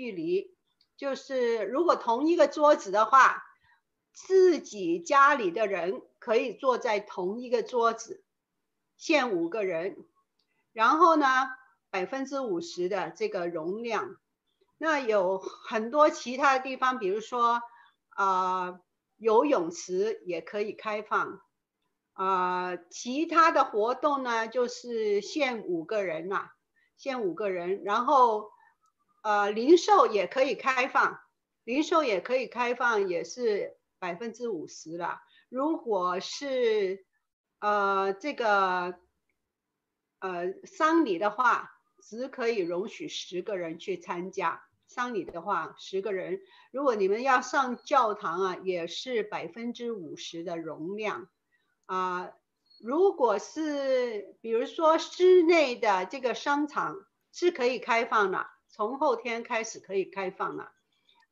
距离，就是如果同一个桌子的话，自己家里的人可以坐在同一个桌子，限五个人，然后呢，百分之五十的这个容量。那有很多其他的地方，比如说啊、游泳池也可以开放。啊、其他的活动呢，就是限五个人呐、啊，限五个人。然后，呃，零售也可以开放，零售也可以开放，也是百分之五十了。如果是呃这个呃丧礼的话，只可以容许十个人去参加。丧礼的话，十个人。如果你们要上教堂啊，也是百分之五十的容量。啊、如果是比如说室内的这个商场是可以开放的，从后天开始可以开放了，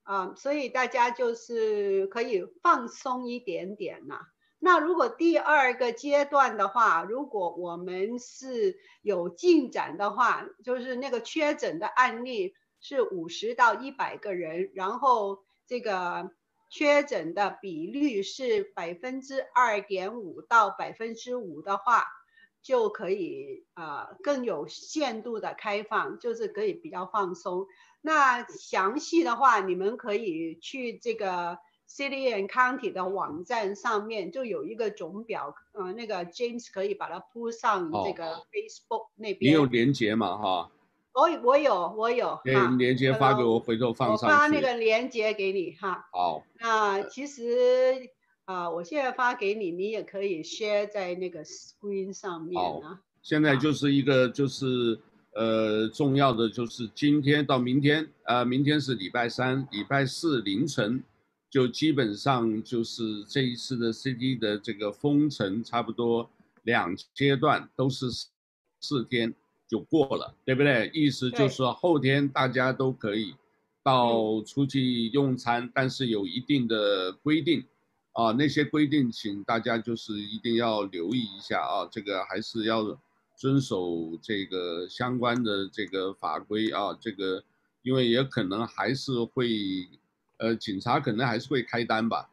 啊、所以大家就是可以放松一点点呐。那如果第二个阶段的话，如果我们是有进展的话，就是那个确诊的案例是五十到一百个人，然后这个。确诊的比率是百分之二点五到百分之五的话，就可以啊、呃、更有限度的开放，就是可以比较放松。那详细的话，你们可以去这个 City and County 的网站上面，就有一个总表，呃，那个 James 可以把它铺上这个 Facebook 那边。哦、你有连接吗？哈。我我有我有，连连接发给我，回头放上去。我发那个连接给你哈。好。那其实啊、呃，我现在发给你，你也可以 share 在那个 screen 上面啊。现在就是一个就是呃重要的就是今天到明天，呃明天是礼拜三，礼拜四凌晨就基本上就是这一次的 CD 的这个封城，差不多两阶段都是四天。就过了，对不对？意思就是说后天大家都可以到出去用餐，嗯、但是有一定的规定啊，那些规定请大家就是一定要留意一下啊，这个还是要遵守这个相关的这个法规啊，这个因为也可能还是会，呃，警察可能还是会开单吧。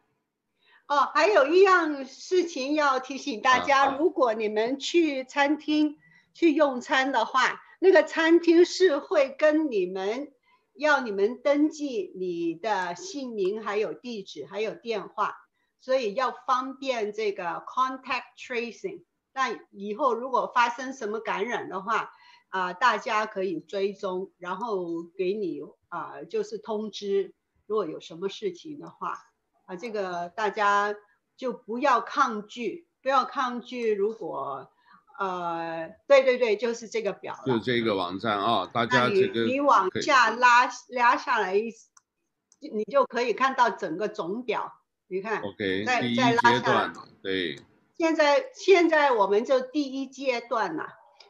哦，还有一样事情要提醒大家，如果你们去餐厅。去用餐的话，那个餐厅是会跟你们要你们登记你的姓名、还有地址、还有电话，所以要方便这个 contact tracing。那以后如果发生什么感染的话，啊、呃，大家可以追踪，然后给你啊、呃，就是通知，如果有什么事情的话，啊、呃，这个大家就不要抗拒，不要抗拒，如果。呃，对对对，就是这个表，就这个网站啊，大家这个你，你往下拉拉下来一，你就可以看到整个总表。你看，OK，再再拉下来，对。现在现在我们就第一阶段了，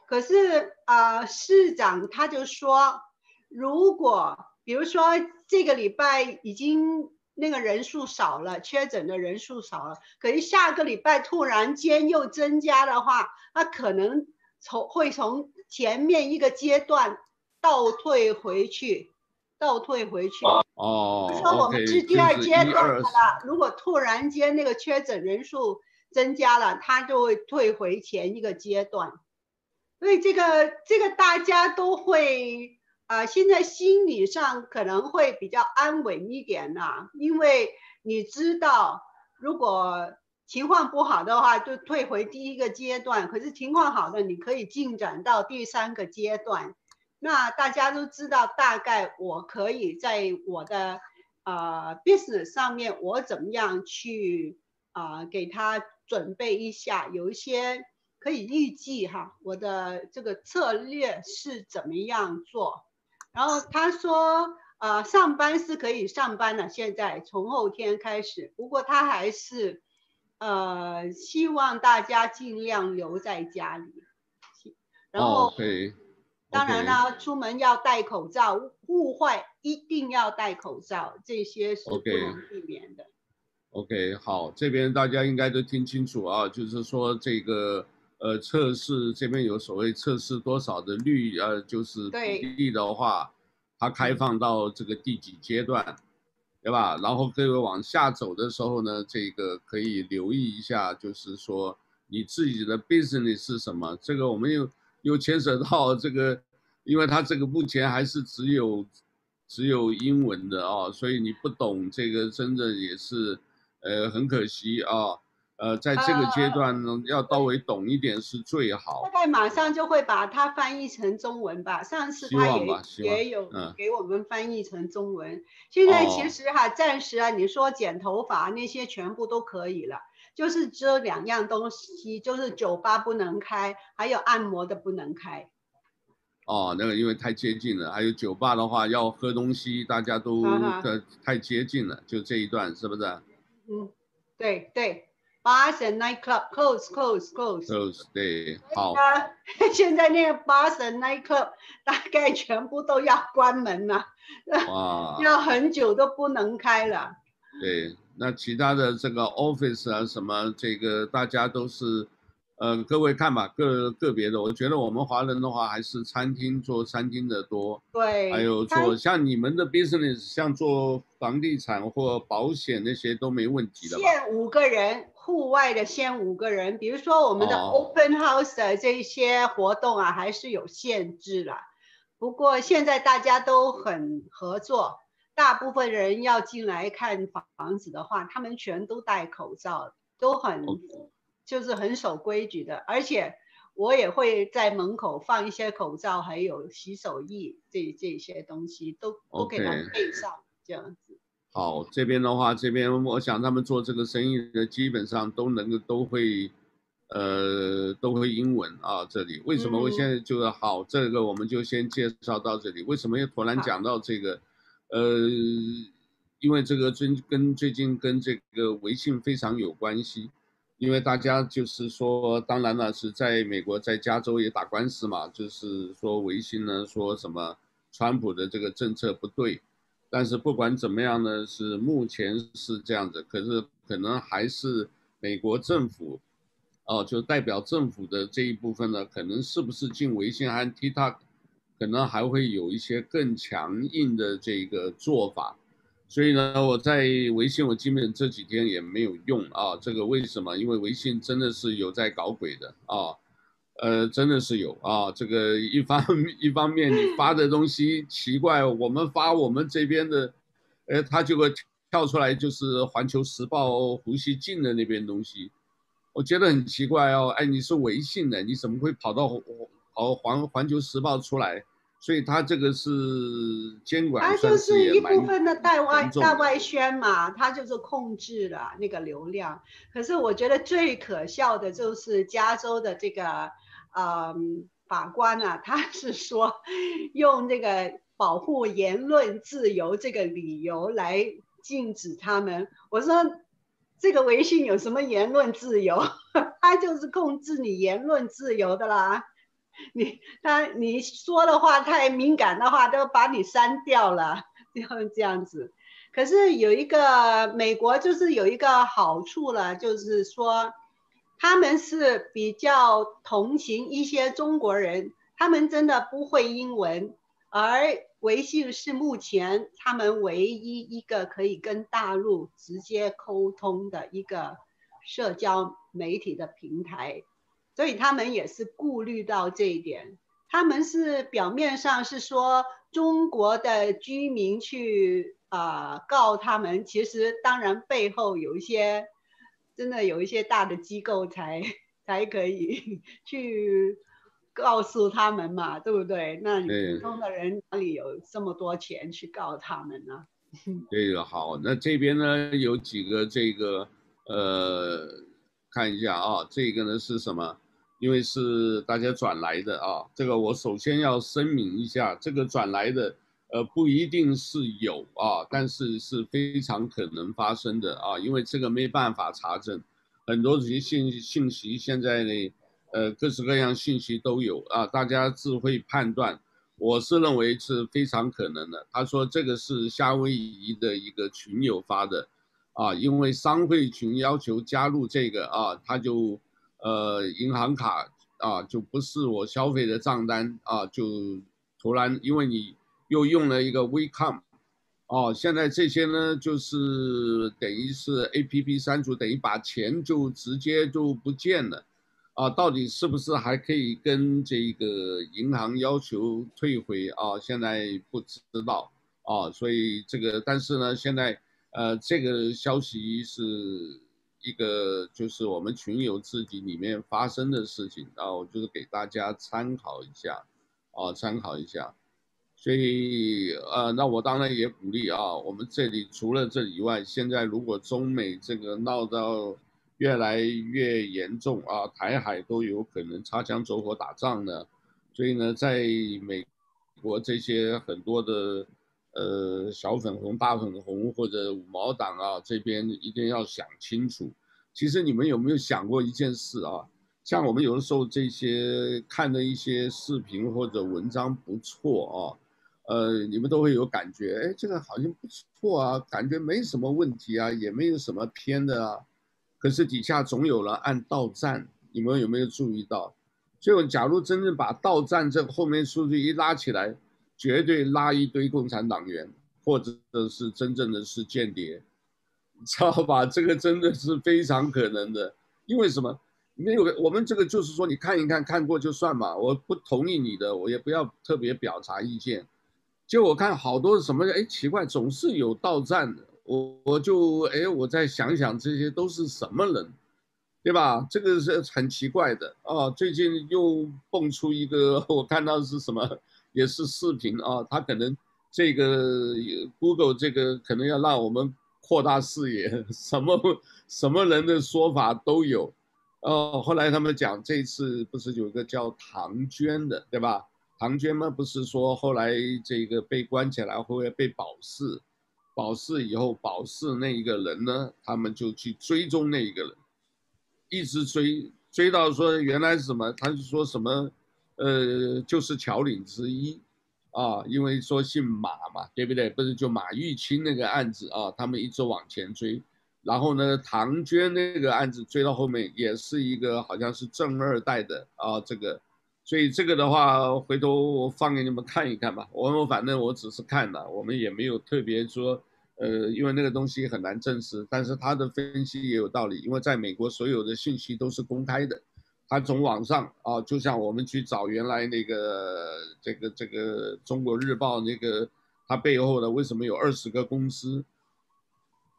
可是呃，市长他就说，如果比如说这个礼拜已经。那个人数少了，确诊的人数少了，可是下个礼拜突然间又增加的话，那可能从会从前面一个阶段倒退回去，倒退回去。哦，说我们是第二阶段的了。如果突然间那个确诊人数增加了，他就会退回前一个阶段。所以这个这个大家都会。啊、呃，现在心理上可能会比较安稳一点啦、啊，因为你知道，如果情况不好的话，就退回第一个阶段；可是情况好的，你可以进展到第三个阶段。那大家都知道，大概我可以在我的呃 business 上面，我怎么样去啊、呃、给他准备一下，有一些可以预计哈，我的这个策略是怎么样做。然后他说，呃，上班是可以上班的，现在从后天开始。不过他还是，呃，希望大家尽量留在家里。然后，当然啦，出门要戴口罩，户外一定要戴口罩，这些是不能避免的。OK，好，这边大家应该都听清楚啊，就是说这个。呃，测试这边有所谓测试多少的率，呃，就是比例的话，它开放到这个第几阶段，对吧？然后各位往下走的时候呢，这个可以留意一下，就是说你自己的 business 是什么？这个我们又又牵扯到这个，因为它这个目前还是只有只有英文的啊，所以你不懂这个，真的也是呃很可惜啊。呃，在这个阶段呢，要稍微懂一点是最好。大概马上就会把它翻译成中文吧。上次他也也有给我们翻译成中文。嗯、现在其实哈，暂时啊，你说剪头发那些全部都可以了，就是这两样东西，就是酒吧不能开，还有按摩的不能开。哦，那个因为太接近了，还有酒吧的话要喝东西，大家都太接近了，就这一段是不是？嗯，对对。Bars and nightclub close, close, close. Close, 对，好。现在那个 bars and nightclub 大概全部都要关门了，哇，要很久都不能开了。对，那其他的这个 office 啊，什么这个大家都是。呃，各位看吧，个个别的，我觉得我们华人的话还是餐厅做餐厅的多，对，还有做像你们的 business，像做房地产或保险那些都没问题的。限五个人，户外的限五个人，比如说我们的 open house 的这些活动啊，还是有限制了。不过现在大家都很合作，大部分人要进来看房子的话，他们全都戴口罩，都很。就是很守规矩的，而且我也会在门口放一些口罩，还有洗手液，这这些东西都都给他们配上.这样子。好，这边的话，这边我想他们做这个生意的基本上都能够都会，呃，都会英文啊。这里为什么我现在就是好，这个我们就先介绍到这里。为什么又突然讲到这个？呃，因为这个最跟最近跟这个微信非常有关系。因为大家就是说，当然了，是在美国，在加州也打官司嘛，就是说微信呢说什么川普的这个政策不对，但是不管怎么样呢，是目前是这样子，可是可能还是美国政府，哦，就代表政府的这一部分呢，可能是不是进微信和 TikTok，可能还会有一些更强硬的这个做法。所以呢，我在微信，我基本这几天也没有用啊。这个为什么？因为微信真的是有在搞鬼的啊，呃，真的是有啊。这个一方一方面你发的东西奇怪，我们发我们这边的，呃，他就会跳出来，就是《环球时报》胡锡进的那边东西，我觉得很奇怪哦。哎，你是微信的，你怎么会跑到跑环环球时报出来？所以他这个是监管，他就是一部分的代外代外宣嘛，他就是控制了那个流量。可是我觉得最可笑的就是加州的这个呃法官啊，他是说用这个保护言论自由这个理由来禁止他们。我说这个微信有什么言论自由？他就是控制你言论自由的啦。你他你说的话太敏感的话，都把你删掉了，就这样子。可是有一个美国就是有一个好处了，就是说他们是比较同情一些中国人，他们真的不会英文，而微信是目前他们唯一一个可以跟大陆直接沟通的一个社交媒体的平台。所以他们也是顾虑到这一点，他们是表面上是说中国的居民去啊、呃、告他们，其实当然背后有一些真的有一些大的机构才才可以去告诉他们嘛，对不对？那普通的人哪里有这么多钱去告他们呢？这个好，那这边呢有几个这个呃，看一下啊，这个呢是什么？因为是大家转来的啊，这个我首先要声明一下，这个转来的，呃，不一定是有啊，但是是非常可能发生的啊，因为这个没办法查证，很多这些信信息现在呢，呃，各式各样信息都有啊，大家自会判断。我是认为是非常可能的。他说这个是夏威夷的一个群友发的，啊，因为商会群要求加入这个啊，他就。呃，银行卡啊，就不是我消费的账单啊，就突然因为你又用了一个 WeCom，哦，现在这些呢就是等于是 APP 删除，等于把钱就直接就不见了，啊，到底是不是还可以跟这个银行要求退回啊？现在不知道啊，所以这个，但是呢，现在呃，这个消息是一个就是我们群友自己里面发生的事情，然后就是给大家参考一下，啊，参考一下。所以，呃，那我当然也鼓励啊，我们这里除了这以外，现在如果中美这个闹到越来越严重啊，台海都有可能擦枪走火打仗呢，所以呢，在美国这些很多的呃小粉红、大粉红或者五毛党啊这边一定要想清楚。其实你们有没有想过一件事啊？像我们有的时候这些看的一些视频或者文章不错啊。呃，你们都会有感觉，哎，这个好像不错啊，感觉没什么问题啊，也没有什么偏的啊。可是底下总有人按到站，你们有没有注意到？就，假如真正把到站这后面数据一拉起来，绝对拉一堆共产党员，或者是真正的是间谍，知道吧？这个真的是非常可能的。因为什么？没有，我们这个就是说，你看一看，看过就算嘛。我不同意你的，我也不要特别表达意见。就我看好多什么，哎，奇怪，总是有到站的。我我就哎，我再想想，这些都是什么人，对吧？这个是很奇怪的啊。最近又蹦出一个，我看到是什么，也是视频啊。他可能这个 Google 这个可能要让我们扩大视野，什么什么人的说法都有。哦，后来他们讲这次不是有个叫唐娟的，对吧？唐娟嘛，不是说后来这个被关起来，会被保释，保释以后保释那一个人呢，他们就去追踪那一个人，一直追追到说原来是什么，他就说什么，呃，就是侨领之一，啊，因为说姓马嘛，对不对？不是就马玉清那个案子啊，他们一直往前追，然后呢，唐娟那个案子追到后面也是一个好像是正二代的啊，这个。所以这个的话，回头我放给你们看一看吧。我们反正我只是看了，我们也没有特别说，呃，因为那个东西很难证实。但是他的分析也有道理，因为在美国所有的信息都是公开的，他从网上啊，就像我们去找原来那个这个这个中国日报那个，他背后的为什么有二十个公司，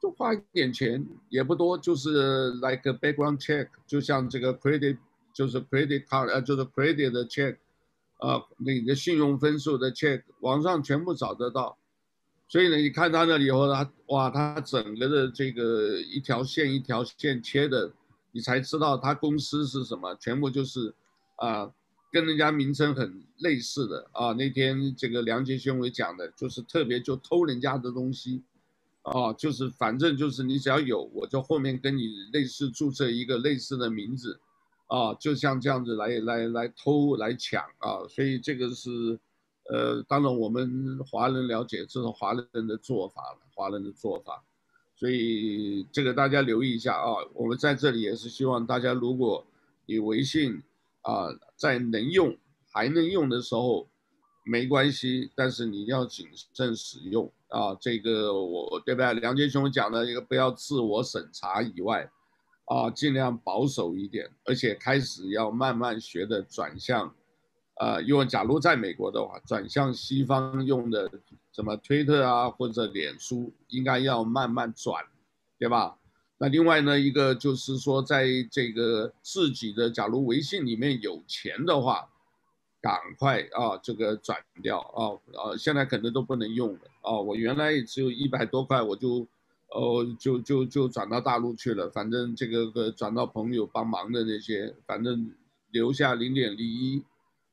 就花一点钱也不多，就是 like a background check，就像这个 credit。就是 credit card，呃，就是 credit 的 check，呃，你的信用分数的 check，网上全部找得到。所以呢，你看他那里以后，他哇，他整个的这个一条线一条线切的，你才知道他公司是什么，全部就是啊、跟人家名称很类似的啊。那天这个梁杰兄伟讲的，就是特别就偷人家的东西，啊，就是反正就是你只要有，我就后面跟你类似注册一个类似的名字。啊，就像这样子来来来偷来抢啊，所以这个是，呃，当然我们华人了解这是华人的做法，华人的做法，所以这个大家留意一下啊。我们在这里也是希望大家，如果你微信啊在能用还能用的时候，没关系，但是你要谨慎使用啊。这个我对不对？梁杰兄讲的一个不要自我审查以外。啊，尽量保守一点，而且开始要慢慢学的转向，呃，因为假如在美国的话，转向西方用的什么推特啊或者脸书，应该要慢慢转，对吧？那另外呢，一个就是说，在这个自己的假如微信里面有钱的话，赶快啊这个转掉啊，呃，现在可能都不能用了啊，我原来也只有一百多块，我就。哦，就就就转到大陆去了，反正这个个转到朋友帮忙的那些，反正留下零点零一，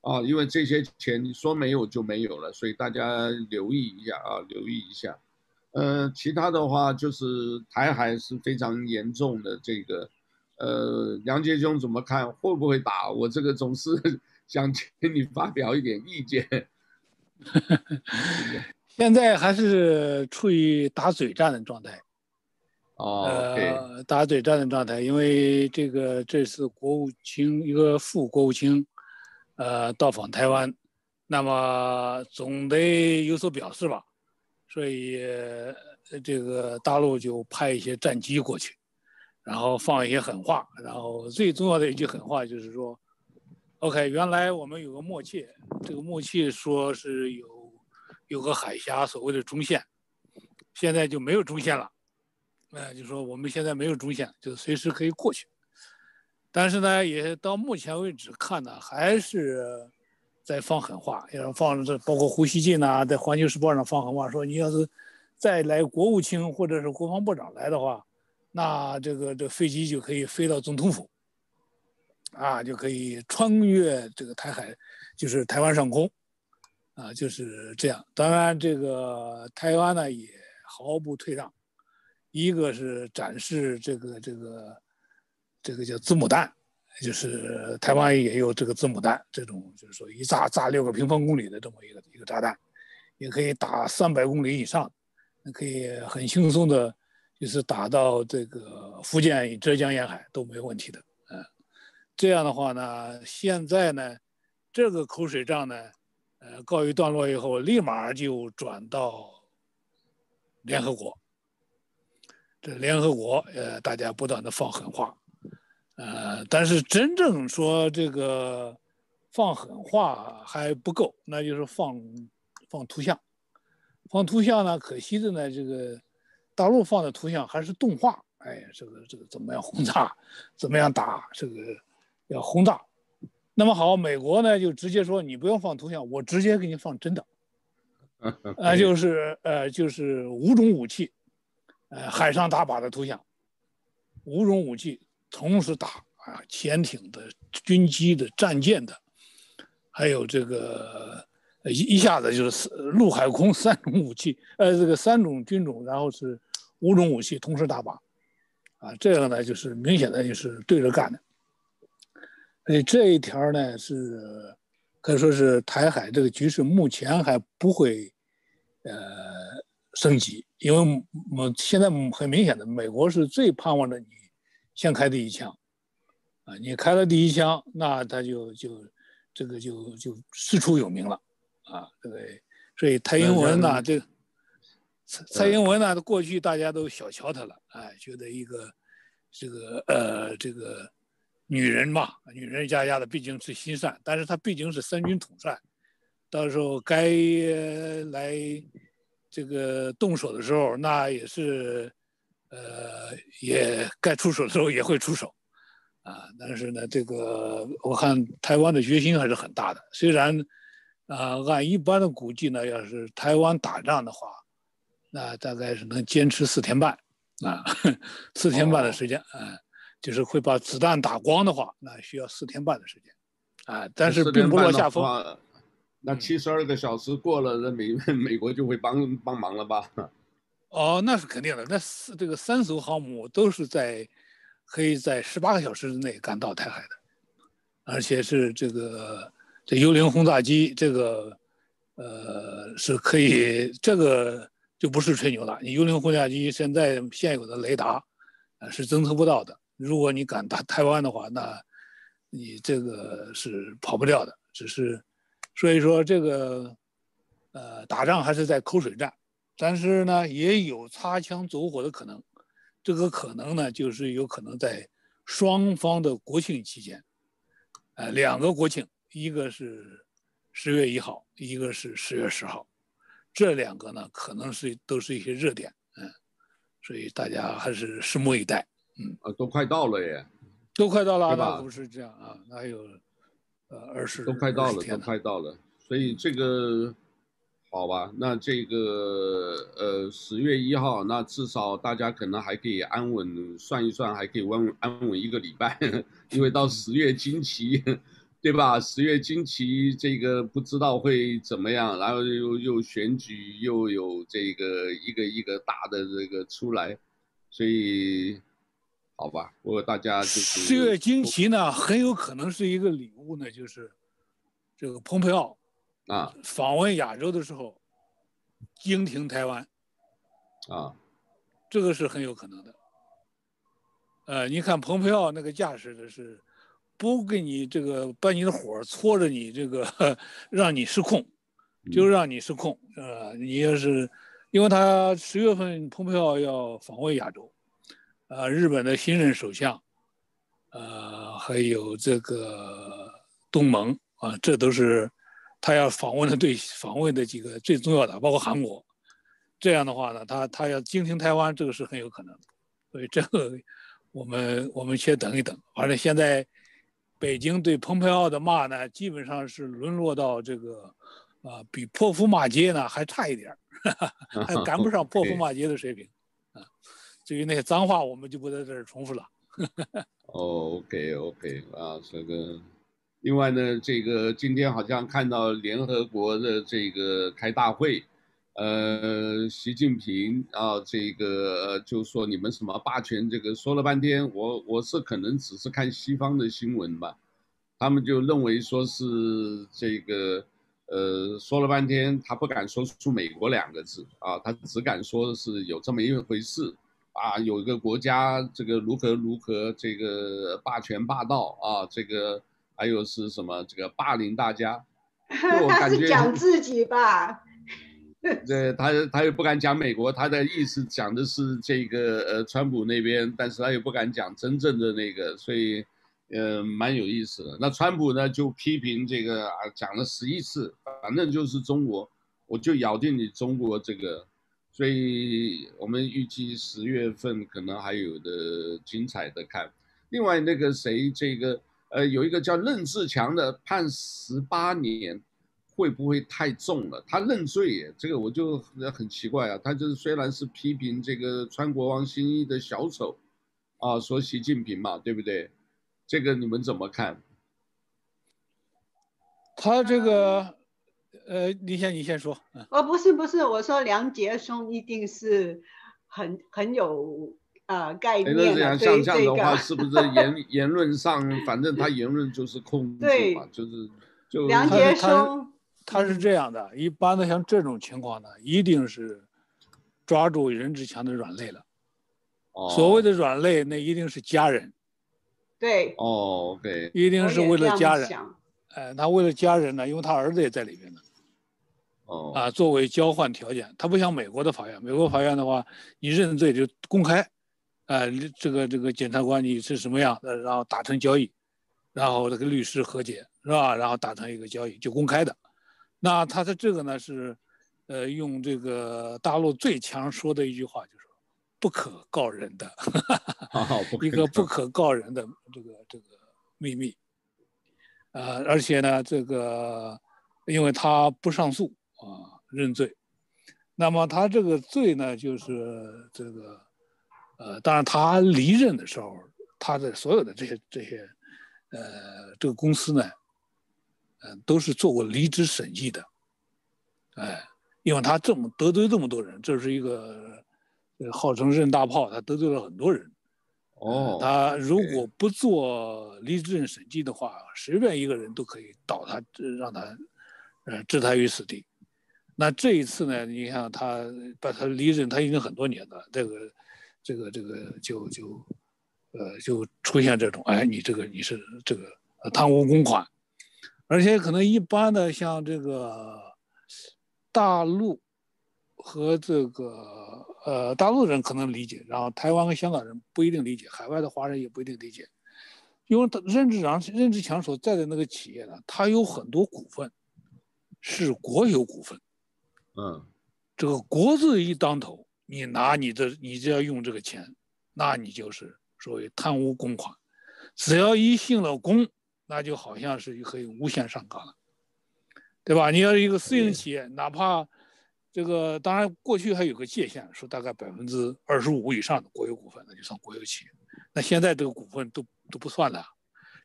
啊，因为这些钱你说没有就没有了，所以大家留意一下啊，留意一下。呃，其他的话就是台海是非常严重的这个，呃，梁杰兄怎么看？会不会打？我这个总是 想请你发表一点意见。现在还是处于打嘴战的状态。哦，呃，打嘴战的状态，因为这个这次国务卿一个副国务卿，呃，到访台湾，那么总得有所表示吧，所以这个大陆就派一些战机过去，然后放一些狠话，然后最重要的一句狠话就是说，OK，原来我们有个默契，这个默契说是有有个海峡所谓的中线，现在就没有中线了，呃，就说我们现在没有中线，就随时可以过去，但是呢，也到目前为止看呢，还是。在放狠话，要放这包括胡锡进呐，在《环球时报》上放狠话，说你要是再来国务卿或者是国防部长来的话，那这个这飞机就可以飞到总统府，啊，就可以穿越这个台海，就是台湾上空，啊，就是这样。当然，这个台湾呢也毫不退让，一个是展示这个这个这个叫子母弹。就是台湾也有这个子母弹，这种就是说一炸炸六个平方公里的这么一个一个炸弹，也可以打三百公里以上，可以很轻松的，就是打到这个福建、浙江沿海都没问题的。嗯，这样的话呢，现在呢，这个口水仗呢，呃，告一段落以后，立马就转到联合国。这联合国，呃，大家不断的放狠话。呃，但是真正说这个放狠话还不够，那就是放放图像，放图像呢，可惜的呢，这个大陆放的图像还是动画，哎，这个这个怎么样轰炸，怎么样打，这个要轰炸。那么好，美国呢就直接说你不用放图像，我直接给你放真的，啊、呃，就是呃就是五种武器，呃海上打靶的图像，五种武器。同时打啊，潜艇的、军机的、战舰的，还有这个一一下子就是陆海空三种武器，呃，这个三种军种，然后是五种武器同时打靶，啊，这个呢就是明显的就是对着干的。所以这一条呢是可以说是台海这个局势目前还不会呃升级，因为我现在很明显的美国是最盼望着你。先开第一枪，啊，你开了第一枪，那他就就这个就就四处有名了，啊，对不对？所以蔡英文呢，这蔡蔡英文呢，过去大家都小瞧他了，哎，觉得一个这个呃这个女人嘛，女人家家的毕竟是心善，但是她毕竟是三军统帅，到时候该来这个动手的时候，那也是。呃，也该出手的时候也会出手，啊，但是呢，这个我看台湾的决心还是很大的。虽然，啊，按一般的估计呢，要是台湾打仗的话，那大概是能坚持四天半，啊，四天半的时间，啊、哦，就是会把子弹打光的话，那需要四天半的时间，啊，但是并不落下风。那七十二个小时过了，那美 美国就会帮帮忙了吧？哦，那是肯定的。那四这个三艘航母都是在可以在十八个小时之内赶到台海的，而且是这个这幽灵轰炸机，这个呃是可以，这个就不是吹牛了。你幽灵轰炸机现在现有的雷达啊是侦测不到的。如果你敢打台湾的话，那你这个是跑不掉的。只是所以说这个呃打仗还是在口水战。但是呢，也有擦枪走火的可能，这个可能呢，就是有可能在双方的国庆期间，呃，两个国庆，一个是十月一号，一个是十月十号，这两个呢，可能是都是一些热点，嗯，所以大家还是拭目以待，嗯，啊，都快到了耶，都快到了，那不是这样啊，那还有，呃，二十，都快到了，都快到了，所以这个。好吧，那这个呃十月一号，那至少大家可能还可以安稳算一算，还可以稳安稳一个礼拜，因为到十月惊奇，对吧？十月惊奇这个不知道会怎么样，然后又又选举，又有这个一个一个大的这个出来，所以好吧，我大家就是十月惊奇呢，很有可能是一个礼物呢，就是这个蓬佩奥。啊，访问亚洲的时候，经停台湾，啊，这个是很有可能的。呃，你看蓬佩奥那个架势的是不给你这个把你的火搓着你这个，让你失控，就让你失控，呃，你要是，因为他十月份蓬佩奥要访问亚洲，呃，日本的新任首相，呃，还有这个东盟啊，这都是他要访问的对访问的几个最重要的，包括韩国。这样的话呢，他他要经停台湾，这个是很有可能的，所以这个我们我们先等一等。反正现在北京对蓬佩奥的骂呢，基本上是沦落到这个啊、呃，比泼妇骂街呢还差一点儿，还赶不上泼妇骂街的水平啊。至于那些脏话，我们就不在这儿重复了。哦，OK OK 啊，这个另外呢，这个今天好像看到联合国的这个开大会。呃，习近平啊，这个就说你们什么霸权，这个说了半天，我我是可能只是看西方的新闻吧，他们就认为说是这个，呃，说了半天，他不敢说出美国两个字啊，他只敢说是有这么一回事啊，有一个国家这个如何如何这个霸权霸道啊，这个还有是什么这个霸凌大家，我感觉他是讲自己吧。对他，他又不敢讲美国，他的意思讲的是这个呃，川普那边，但是他又不敢讲真正的那个，所以，呃，蛮有意思的。那川普呢，就批评这个啊，讲了十一次，反正就是中国，我就咬定你中国这个，所以我们预计十月份可能还有的精彩的看。另外那个谁，这个呃，有一个叫任志强的，判十八年。会不会太重了？他认罪耶，这个我就很奇怪啊。他就是虽然是批评这个穿国王新衣的小丑，啊，说习近平嘛，对不对？这个你们怎么看？他这个，呃，你先你先说。哦，不是不是，我说梁杰松一定是很很有呃概念的。那这样像这样的话，是不是言 言论上，反正他言论就是控制嘛，就是就梁杰松。他是这样的，一般的像这种情况呢，一定是抓住任志强的软肋了。哦。所谓的软肋，那一定是家人。对。哦，OK。一定是为了家人。哎，他为了家人呢，因为他儿子也在里面呢。哦。啊，作为交换条件，他不像美国的法院，美国法院的话，你认罪就公开，哎，这个这个检察官你是什么样的，然后达成交易，然后这个律师和解是吧？然后达成一个交易就公开的。那他的这个呢是，呃，用这个大陆最强说的一句话，就是不可告人的，一个不可告人的这个这个秘密，呃，而且呢，这个因为他不上诉啊，认罪，那么他这个罪呢，就是这个，呃，当然他离任的时候，他的所有的这些这些，呃，这个公司呢。呃都是做过离职审计的，哎，因为他这么得罪这么多人，这是一个号称任大炮，他得罪了很多人。哦，他如果不做离职审计的话，随便一个人都可以倒他，让他，呃，置他于死地。那这一次呢，你看他把他离任，他已经很多年了，这个，这个，这个就就，呃，就出现这种，哎，你这个你是这个贪污公款。而且可能一般的像这个大陆和这个呃大陆人可能理解，然后台湾和香港人不一定理解，海外的华人也不一定理解，因为他任志强任志强所在的那个企业呢，他有很多股份是国有股份，嗯，这个国字一当头，你拿你的你只要用这个钱，那你就是所谓贪污公款，只要一姓了公。那就好像是可以无限上纲了，对吧？你要是一个私营企业，哪怕这个当然过去还有个界限，说大概百分之二十五以上的国有股份，那就算国有企业。那现在这个股份都都不算了，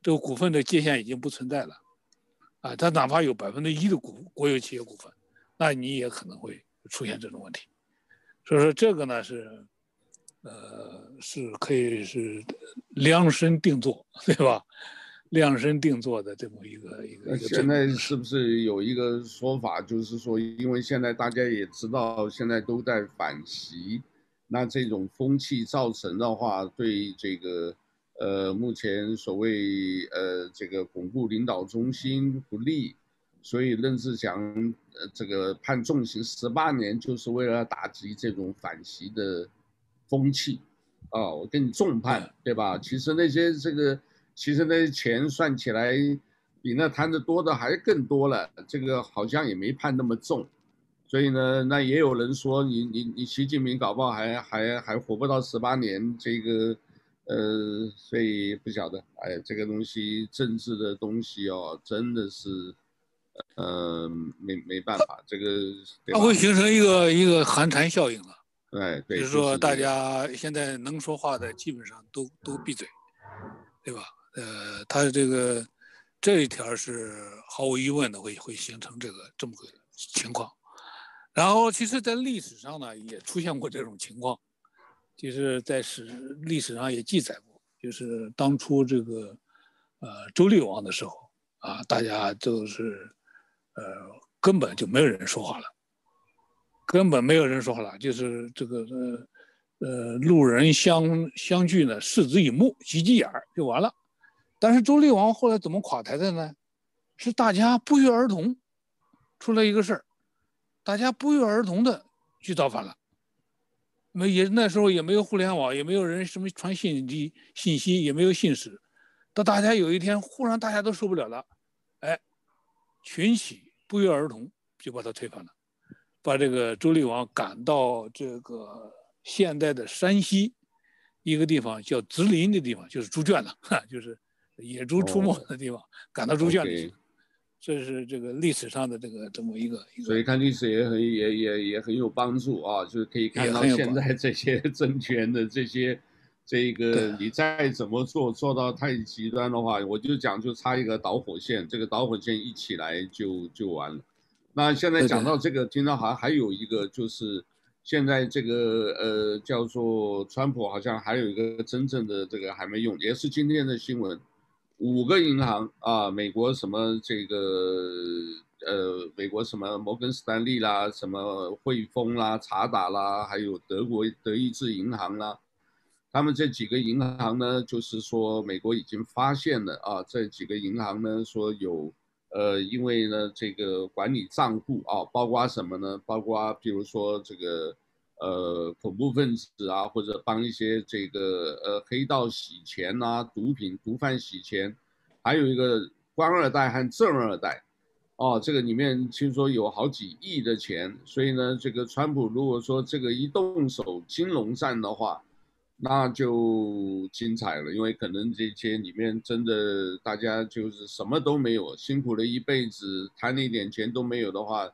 这个股份的界限已经不存在了，啊，他哪怕有百分之一的股国有企业股份，那你也可能会出现这种问题。所以说这个呢是，呃，是可以是量身定做，对吧？量身定做的这么一个一个。现在是不是有一个说法，就是说，因为现在大家也知道，现在都在反习，那这种风气造成的话，对这个呃，目前所谓呃这个巩固领导中心不利，所以任志强呃这个判重刑十八年，就是为了打击这种反习的风气。啊，我给你重判，对吧？其实那些这个，其实那些钱算起来，比那贪的多的还更多了。这个好像也没判那么重，所以呢，那也有人说你你你习近平搞不好还还还活不到十八年。这个，呃，所以不晓得，哎，这个东西政治的东西哦，真的是，呃，没没办法，这个它会形成一个一个寒蝉效应了。对，就是说，大家现在能说话的基本上都都闭嘴，对吧？呃，他这个这一条是毫无疑问的会会形成这个这么个情况。然后，其实，在历史上呢，也出现过这种情况，就是在史历史上也记载过，就是当初这个呃周厉王的时候啊，大家都是呃根本就没有人说话了。根本没有人说话了，就是这个呃呃路人相相聚呢，视之以目，挤挤眼儿就完了。但是周厉王后来怎么垮台的呢？是大家不约而同出了一个事儿，大家不约而同的去造反了。没也那时候也没有互联网，也没有人什么传信息信息，也没有信使。到大家有一天忽然大家都受不了了，哎，群起不约而同就把他推翻了。把这个周厉王赶到这个现在的山西一个地方叫直林的地方，就是猪圈了，哈就是野猪出没的地方，赶到猪圈里去。这是这个历史上的这个这么一个。所以看历史也很也也也很有帮助啊，就是可以看到现在这些 政权的这些这个你再怎么做做到太极端的话，我就讲就差一个导火线，这个导火线一起来就就完了。那现在讲到这个，听到好像还有一个，就是现在这个呃叫做川普，好像还有一个真正的这个还没用，也是今天的新闻，五个银行啊，美国什么这个呃美国什么摩根士丹利啦，什么汇丰啦、查打啦，还有德国德意志银行啦，他们这几个银行呢，就是说美国已经发现了啊，这几个银行呢说有。呃，因为呢，这个管理账户啊，包括什么呢？包括比如说这个，呃，恐怖分子啊，或者帮一些这个呃黑道洗钱呐、毒品毒贩洗钱，还有一个官二代和正二代，哦，这个里面听说有好几亿的钱，所以呢，这个川普如果说这个一动手金融战的话。那就精彩了，因为可能这些里面真的大家就是什么都没有，辛苦了一辈子，贪了一点钱都没有的话，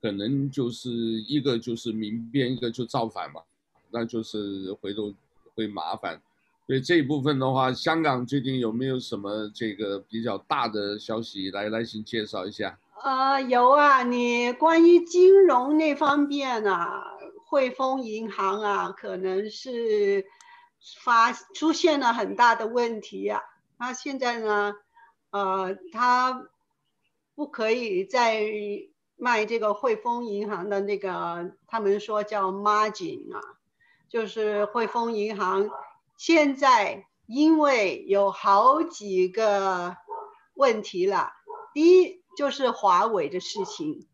可能就是一个就是民变，一个就造反嘛，那就是回头会麻烦。所以这一部分的话，香港最近有没有什么这个比较大的消息来来先介绍一下？呃，有啊，你关于金融那方面啊，汇丰银行啊，可能是。发出现了很大的问题呀、啊，那现在呢，呃，他不可以再卖这个汇丰银行的那个，他们说叫 margin 啊，就是汇丰银行。现在因为有好几个问题了，第一就是华为的事情，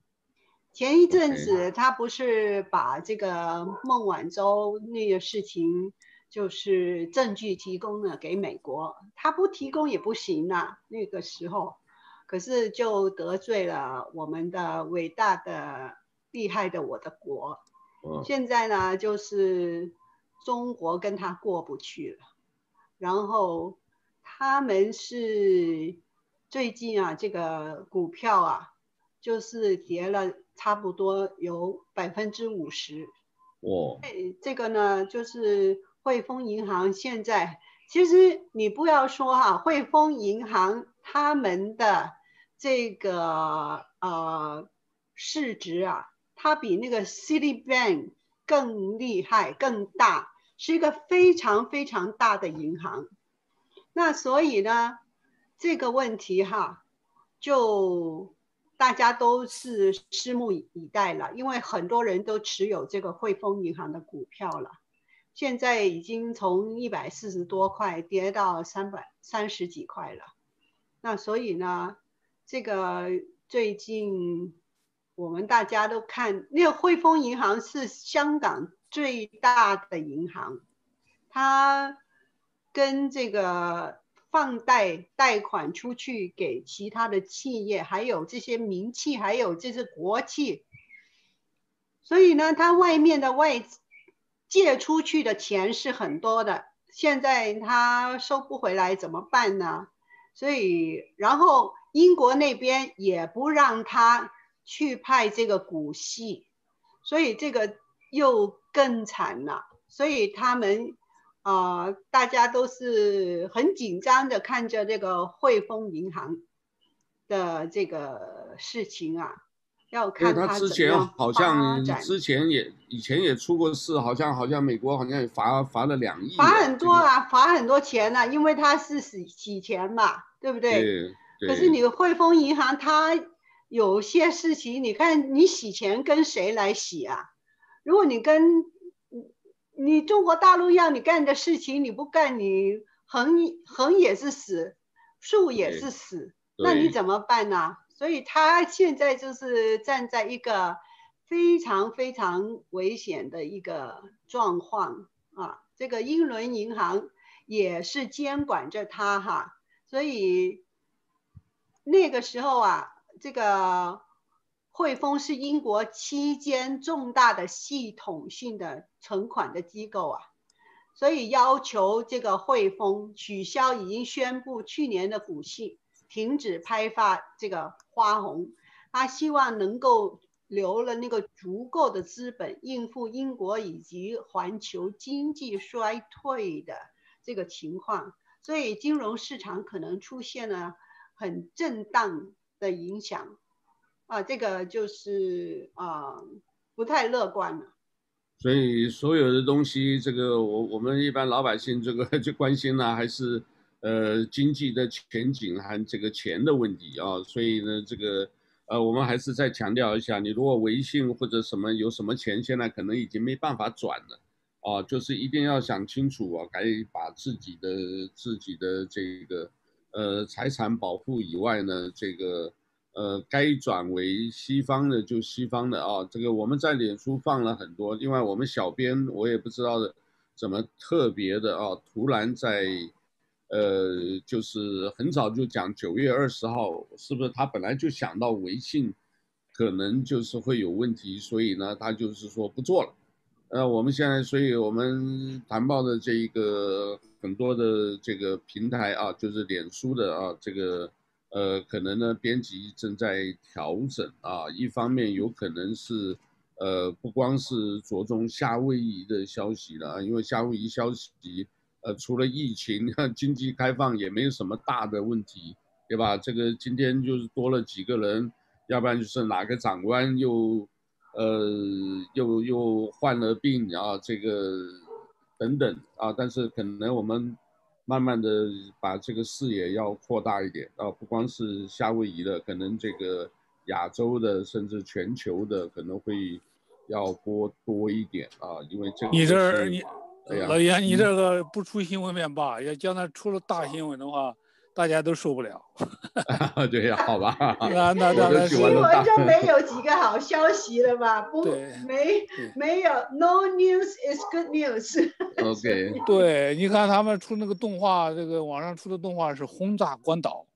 前一阵子他不是把这个孟晚舟那个事情。就是证据提供了给美国，他不提供也不行啊。那个时候，可是就得罪了我们的伟大的、厉害的我的国。现在呢，就是中国跟他过不去了。然后他们是最近啊，这个股票啊，就是跌了差不多有百分之五十。哦，这个呢，就是。汇丰银行现在其实你不要说哈，汇丰银行他们的这个呃市值啊，它比那个 Citibank 更厉害、更大，是一个非常非常大的银行。那所以呢，这个问题哈，就大家都是拭目以待了，因为很多人都持有这个汇丰银行的股票了。现在已经从一百四十多块跌到三百三十几块了。那所以呢，这个最近我们大家都看，那个汇丰银行是香港最大的银行，它跟这个放贷贷款出去给其他的企业，还有这些民企，还有这些国企，所以呢，它外面的外资借出去的钱是很多的，现在他收不回来怎么办呢？所以，然后英国那边也不让他去派这个股息，所以这个又更惨了。所以他们啊、大家都是很紧张的看着这个汇丰银行的这个事情啊。要看他，之前好像之前也以前也出过事，好像好像美国好像也罚罚了两亿，罚很多啊，罚很多钱啊，因为他是洗洗钱嘛，对不对？对。对。可是你汇丰银行，它有些事情，你看你洗钱跟谁来洗啊？如果你跟你中国大陆要你干的事情，你不干，你横横也是死，竖也是死，那你怎么办呢？所以他现在就是站在一个非常非常危险的一个状况啊，这个英伦银行也是监管着他哈，所以那个时候啊，这个汇丰是英国七间重大的系统性的存款的机构啊，所以要求这个汇丰取消已经宣布去年的股息。停止派发这个花红，他希望能够留了那个足够的资本应付英国以及环球经济衰退的这个情况，所以金融市场可能出现了很震荡的影响，啊，这个就是啊不太乐观了。所以所有的东西，这个我我们一般老百姓这个就关心呢，还是。呃，经济的前景和这个钱的问题啊，所以呢，这个呃，我们还是再强调一下，你如果微信或者什么有什么钱，现在可能已经没办法转了啊，就是一定要想清楚啊，该把自己的自己的这个呃财产保护以外呢，这个呃该转为西方的就西方的啊，这个我们在脸书放了很多，另外我们小编我也不知道的怎么特别的啊，突然在。呃，就是很早就讲九月二十号，是不是他本来就想到微信可能就是会有问题，所以呢，他就是说不做了。呃，我们现在，所以我们谈报的这一个很多的这个平台啊，就是脸书的啊，这个呃，可能呢编辑正在调整啊，一方面有可能是呃，不光是着重夏威夷的消息了，因为夏威夷消息。呃，除了疫情，经济开放也没有什么大的问题，对吧？这个今天就是多了几个人，要不然就是哪个长官又，呃，又又患了病啊，这个等等啊。但是可能我们慢慢的把这个视野要扩大一点啊，不光是夏威夷的，可能这个亚洲的，甚至全球的可能会要多多一点啊，因为这个你这儿你。哎、老严，你这个不出新闻面吧？要将来出了大新闻的话，大家都受不了。对呀，好吧。那那那新闻就没有几个好消息了吧？不，没没有，No news is good news。OK。对，你看他们出那个动画，这个网上出的动画是轰炸关岛。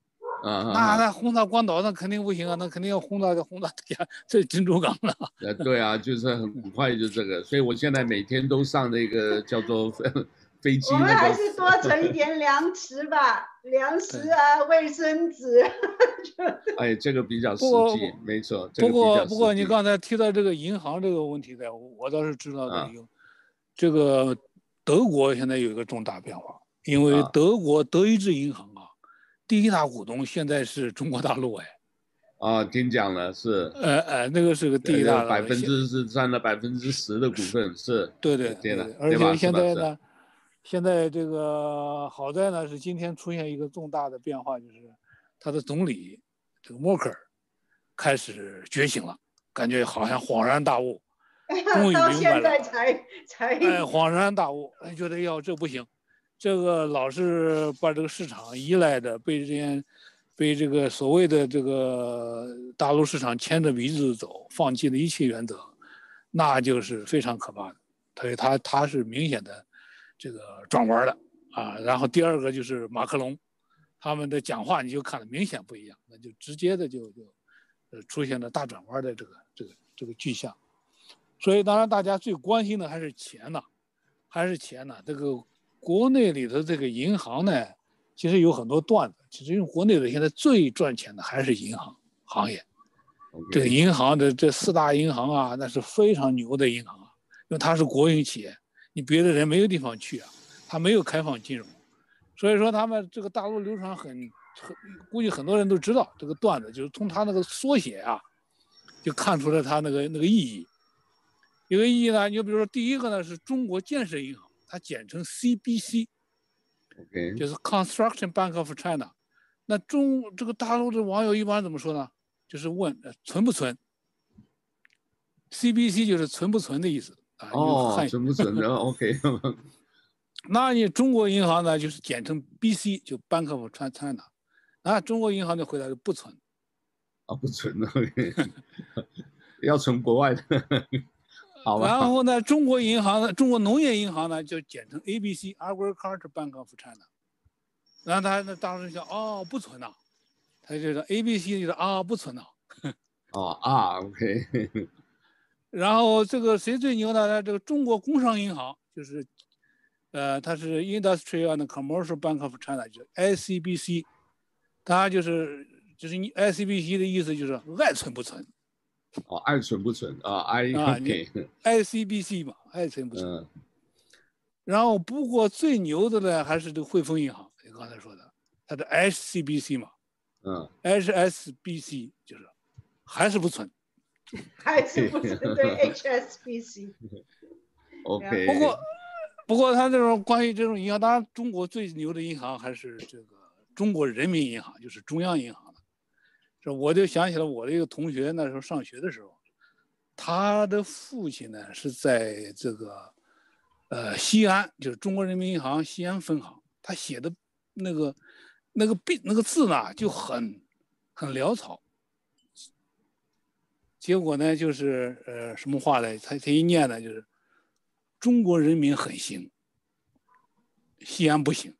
啊，那那轰炸关岛那肯定不行啊，那肯定要轰炸轰炸 这这珍珠港了。呃，对啊，就是 很快就这个，所以我现在每天都上那个叫做飞机。我们还是多存一点粮食吧，粮食啊，卫生纸。哎，这个比较实际，没错。不过不过你刚才提到这个银行这个问题的，我倒是知道的有，这个德国现在有一个重大变化，因为德国德意志银行。第一大股东现在是中国大陆哎，啊，听讲了是，呃呃，那个是个第一大，百分之是占了百分之十的股份是，对对对的，而且现在呢，现在这个好在呢是今天出现一个重大的变化，就是他的总理这个默克尔开始觉醒了，感觉好像恍然大悟，终于到明白了现在。才才哎，恍然大悟，哎，觉得要这不行，这个老是把这个市场依赖着，被这些，被这个所谓的这个大陆市场牵着鼻子走，放弃了一切原则，那就是非常可怕的。所以他他是明显的这个转弯的啊。然后第二个就是马克龙，他们的讲话你就看了明显不一样，那就直接的就就呃出现了大转弯的这个这个这个迹象。所以，当然，大家最关心的还是钱呐，还是钱呐。这个国内里头这个银行呢，其实有很多段子。其实，因为国内的现在最赚钱的还是银行行业。这个银行的这四大银行啊，那是非常牛的银行啊，因为它是国营企业，你别的人没有地方去啊，它没有开放金融，所以说他们这个大陆流传很很，估计很多人都知道这个段子，就是从它那个缩写啊，就看出了它那个那个意义。有个意义呢，你就比如说第一个呢是中国建设银行，它简称 CBC，OK，就是 Construction Bank of China。那中这个大陆的网友一般怎么说呢？就是问存不存？CBC 就是存不存的意思啊。哦，存不存的，OK。那你中国银行呢，就是简称 BC，就 Bank of China。那中国银行的回答是不存。啊，不存的，OK。要存国外的。然后呢，中国银行呢，中国农业银行呢，就简称 ABC，Agriculture Bank of China。然后他那当时想，哦，不存呐，他就说 ABC 就说啊，不存呐。哦啊，OK。然后这个谁最牛呢？这个中国工商银行就是，呃，它是 Industrial and Commercial Bank of China，就是 ICBC。它就是就是你 ICBC 的意思就是爱存不存。哦，爱存不存啊？I OK，啊，ICBC 嘛，爱存不存。嗯。然后，不过最牛的呢，还是这个汇丰银行，你刚才说的，它的 HCBC 嘛。嗯。HSBC 就是，还是不存。还是不存，对 HSBC。OK。不过，不过它这种关于这种银行，当然中国最牛的银行还是这个中国人民银行，就是中央银行。我就想起了我的一个同学，那时候上学的时候，他的父亲呢是在这个，呃，西安，就是中国人民银行西安分行，他写的那个那个笔那个字呢就很很潦草，结果呢就是呃什么话呢？他他一念呢就是中国人民很行，西安不行。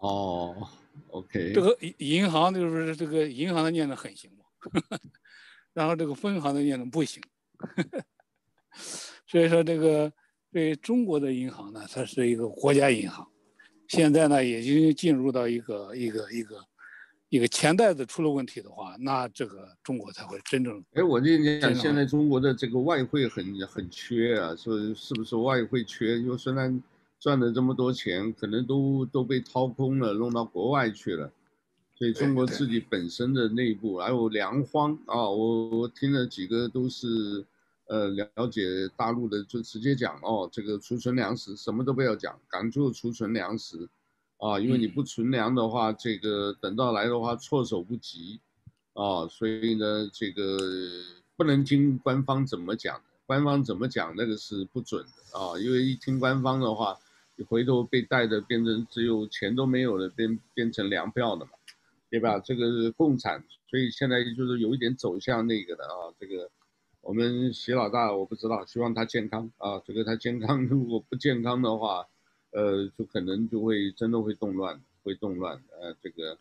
哦。OK，这个银行就是这个银行的念的很行嘛，然后这个分行的念的不行，所以说这个对中国的银行呢，它是一个国家银行，现在呢已经进入到一个一个一个一个钱袋子出了问题的话，那这个中国才会真正。哎，我跟你讲，现在中国的这个外汇很很缺啊，说是不是外汇缺？因为虽然。赚了这么多钱，可能都都被掏空了，弄到国外去了，所以中国自己本身的内部还有粮荒啊，我我听了几个都是，呃，了解大陆的就直接讲哦，这个储存粮食什么都不要讲，赶住储存粮食，啊，因为你不存粮的话，这个等到来的话措手不及，啊，所以呢，这个不能听官方怎么讲，官方怎么讲那个是不准的啊，因为一听官方的话。回头被带的变成只有钱都没有了，变变成粮票了嘛，对吧？这个是共产，所以现在就是有一点走向那个的啊。这个我们习老大我不知道，希望他健康啊。这个他健康，如果不健康的话，呃，就可能就会真的会动乱，会动乱。呃，这个，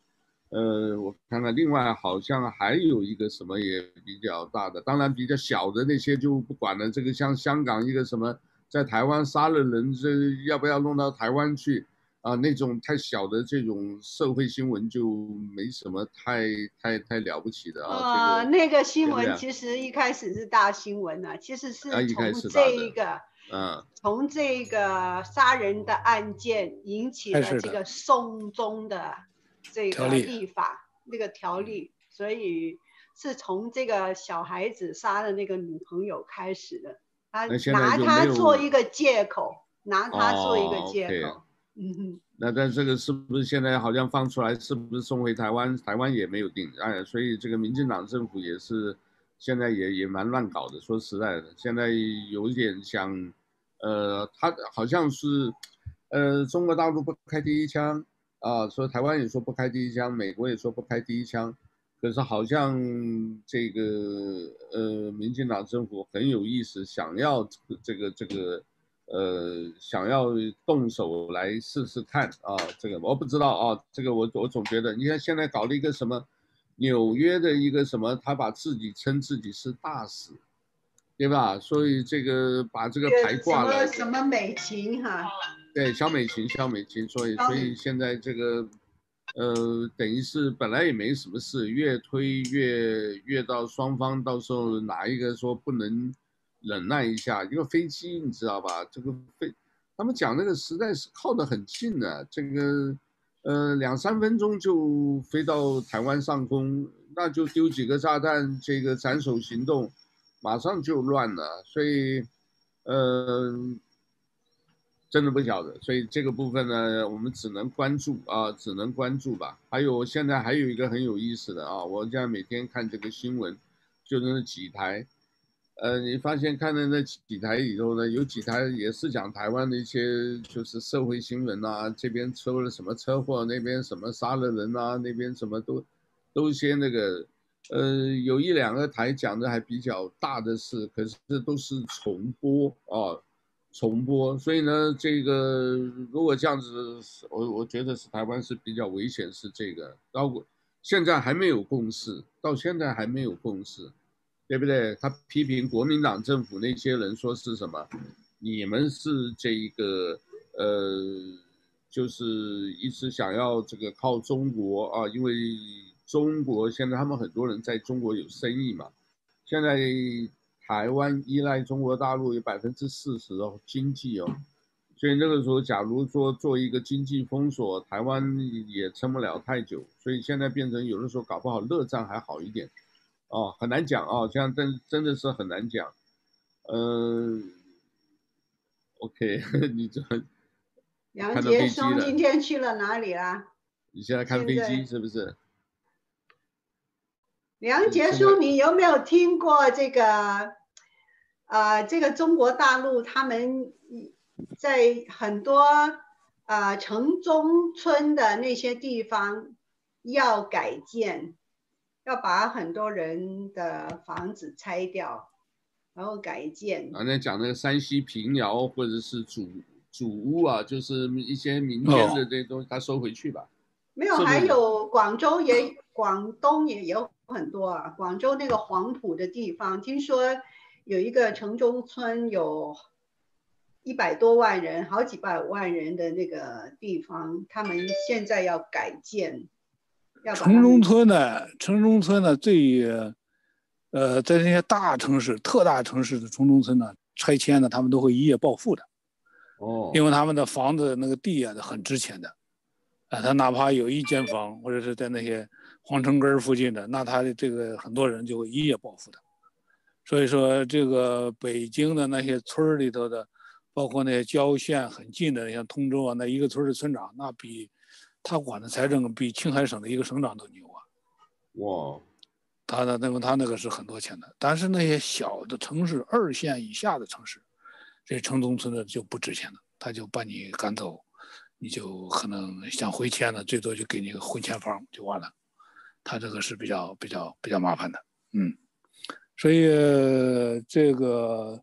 呃，我看看，另外好像还有一个什么也比较大的，当然比较小的那些就不管了。这个像香港一个什么。在台湾杀了人，这要不要弄到台湾去啊？那种太小的这种社会新闻就没什么太太太了不起的啊。啊、呃，这个、那个新闻其实一开始是大新闻呢、啊，其实是从这一个，嗯，从这个杀人的案件引起了这个送中的这个立法那个条例，所以是从这个小孩子杀了那个女朋友开始的。他拿他做一个借口，拿他做一个借口。嗯哼。那但这个是不是现在好像放出来，是不是送回台湾？台湾也没有定。哎，所以这个民进党政府也是现在也也蛮乱搞的。说实在的，现在有一点想，呃，他好像是，呃，中国大陆不开第一枪啊，说台湾也说不开第一枪，美国也说不开第一枪，可是好像这个呃，民进党政府很有意思，想要这个这个。呃，想要动手来试试看啊，这个我不知道啊，这个我我总觉得，你看现在搞了一个什么，纽约的一个什么，他把自己称自己是大使，对吧？所以这个把这个牌挂了，什么美琴哈？对，小美琴，小美琴，所以所以现在这个，呃，等于是本来也没什么事，越推越越到双方到时候哪一个说不能。忍耐一下，一个飞机你知道吧？这个飞，他们讲那个实在是靠得很近的，这个，呃，两三分钟就飞到台湾上空，那就丢几个炸弹，这个斩首行动马上就乱了。所以，呃，真的不晓得。所以这个部分呢，我们只能关注啊，只能关注吧。还有现在还有一个很有意思的啊，我现在每天看这个新闻，就那几台。呃，你发现看的那几台里头呢，有几台也是讲台湾的一些就是社会新闻啊，这边出了什么车祸，那边什么杀了人啊，那边什么都都些那个，呃，有一两个台讲的还比较大的事，可是这都是重播啊，重播，所以呢，这个如果这样子，我我觉得是台湾是比较危险，是这个，到现在还没有共识，到现在还没有共识。对不对？他批评国民党政府那些人说是什么？你们是这一个呃，就是一直想要这个靠中国啊，因为中国现在他们很多人在中国有生意嘛。现在台湾依赖中国大陆有百分之四十哦经济哦，所以那个时候假如说做一个经济封锁，台湾也撑不了太久。所以现在变成有的时候搞不好热战还好一点。哦，很难讲哦，这样真真的是很难讲。嗯、呃、，OK，你这梁杰松今天去了哪里啦？你现在看飞机是不是？梁杰松，你有没有听过这个？呃，这个中国大陆他们在很多呃城中村的那些地方要改建。要把很多人的房子拆掉，然后改建。刚才讲那个山西平遥或者是祖祖屋啊，就是一些民间的这些东西，他收回去吧。没有，还有广州也，广东也有很多啊。广州那个黄埔的地方，听说有一个城中村，有一百多万人，好几百万人的那个地方，他们现在要改建。城中村呢？城中村呢？最，呃，在那些大城市、特大城市的城中村呢，拆迁呢，他们都会一夜暴富的。哦，因为他们的房子那个地啊，很值钱的。啊，他哪怕有一间房，或者是在那些皇城根儿附近的，那他的这个很多人就会一夜暴富的。所以说，这个北京的那些村里头的，包括那些郊县很近的，像通州啊，那一个村的村长，那比。他管的财政比青海省的一个省长都牛啊！哇，他的那么他那个是很多钱的，但是那些小的城市、二线以下的城市，这城中村的就不值钱了，他就把你赶走，你就可能想回迁呢，最多就给你个回迁房就完了。他这个是比较比较比较麻烦的，嗯，所以这个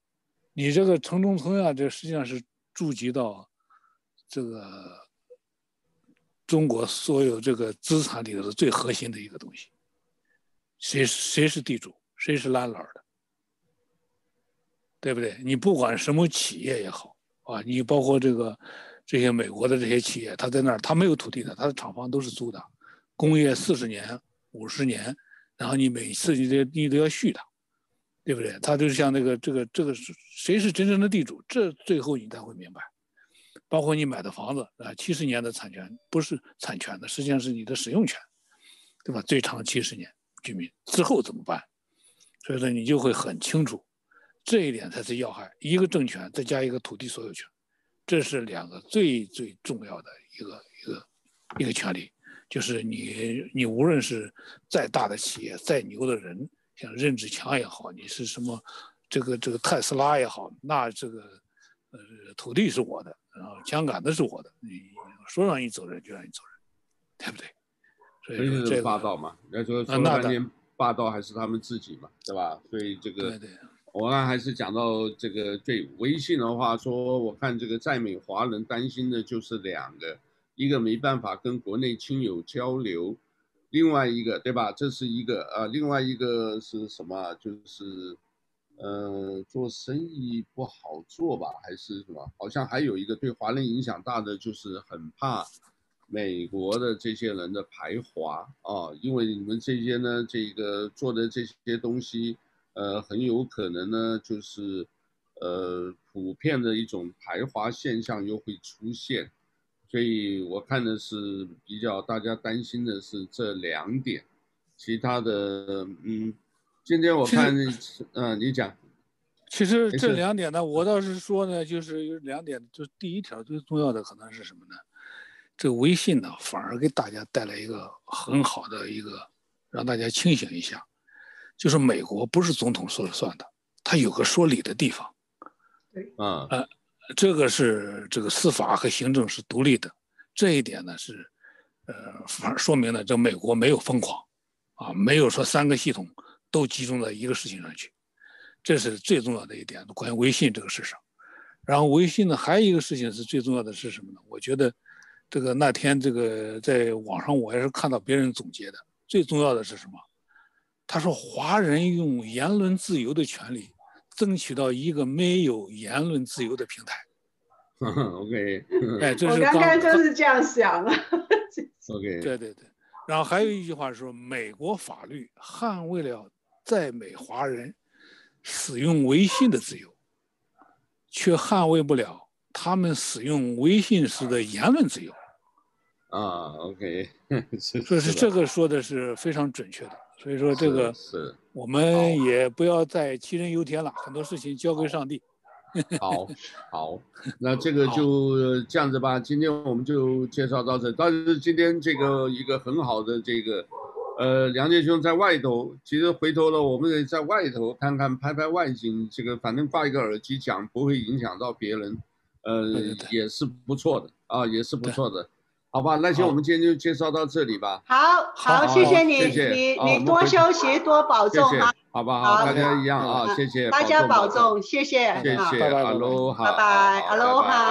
你这个城中村啊，这实际上是触及到这个。中国所有这个资产里头的最核心的一个东西，谁谁是地主，谁是 landlord 的，对不对？你不管什么企业也好啊，你包括这个这些美国的这些企业，他在那儿他没有土地的，他的厂房都是租的，工业四十年、五十年，然后你每次你都你都要续的，对不对？他就是像那个这个这个是谁是真正的地主，这最后你才会明白。包括你买的房子啊，七十年的产权不是产权的，实际上是你的使用权，对吧？最长七十年，居民之后怎么办？所以说你就会很清楚，这一点才是要害。一个政权再加一个土地所有权，这是两个最最重要的一个一个一个权利，就是你你无论是再大的企业，再牛的人，像任志强也好，你是什么这个这个特斯拉也好，那这个呃土地是我的，然后枪杆子是我的，你说让你走人就让你走人，对不对？所以这个霸道嘛，那说说半天霸道还是他们自己嘛，对吧？所以这个。对对。我刚还是讲到这个对微信的话说，我看这个在美华人担心的就是两个，一个没办法跟国内亲友交流，另外一个对吧？这是一个啊，另外一个是什么？就是，呃，做生意不好做吧，还是什么？好像还有一个对华人影响大的，就是很怕美国的这些人的排华啊，因为你们这些呢，这个做的这些东西。呃，很有可能呢，就是，呃，普遍的一种排华现象又会出现，所以我看的是比较大家担心的是这两点，其他的，嗯，今天我看，嗯、呃，你讲，其实这两点呢，我倒是说呢，就是有两点，就是第一条最重要的可能是什么呢？这个微信呢，反而给大家带来一个很好的一个，让大家清醒一下。就是美国不是总统说了算的，他有个说理的地方。对，啊，呃，这个是这个司法和行政是独立的，这一点呢是，呃，反说明了这美国没有疯狂，啊，没有说三个系统都集中在一个事情上去，这是最重要的一点，关于微信这个事上。然后微信呢，还有一个事情是最重要的是什么呢？我觉得，这个那天这个在网上我也是看到别人总结的，最重要的是什么？他说：“华人用言论自由的权利，争取到一个没有言论自由的平台。” OK，哎，这是刚我刚刚就是这样想的。OK，对对对。然后还有一句话说：“美国法律捍卫了在美华人使用微信的自由，却捍卫不了他们使用微信时的言论自由。”啊，OK，所以是这个说的是非常准确的。所以说这个是，我们也不要再杞人忧天了，很多事情交给上帝。好，好，那这个就这样子吧。今天我们就介绍到这。但是今天这个一个很好的这个，呃，梁杰兄在外头，其实回头了，我们得在外头看看，拍拍外景。这个反正挂一个耳机讲，不会影响到别人，呃，对对对也是不错的啊，也是不错的。好吧，那行，我们今天就介绍到这里吧。好好，谢谢你，你你多休息，多保重哈。好吧，好，大家一样啊，谢谢，大家保重，谢谢，谢谢，哈喽哈，拜拜，哈喽哈。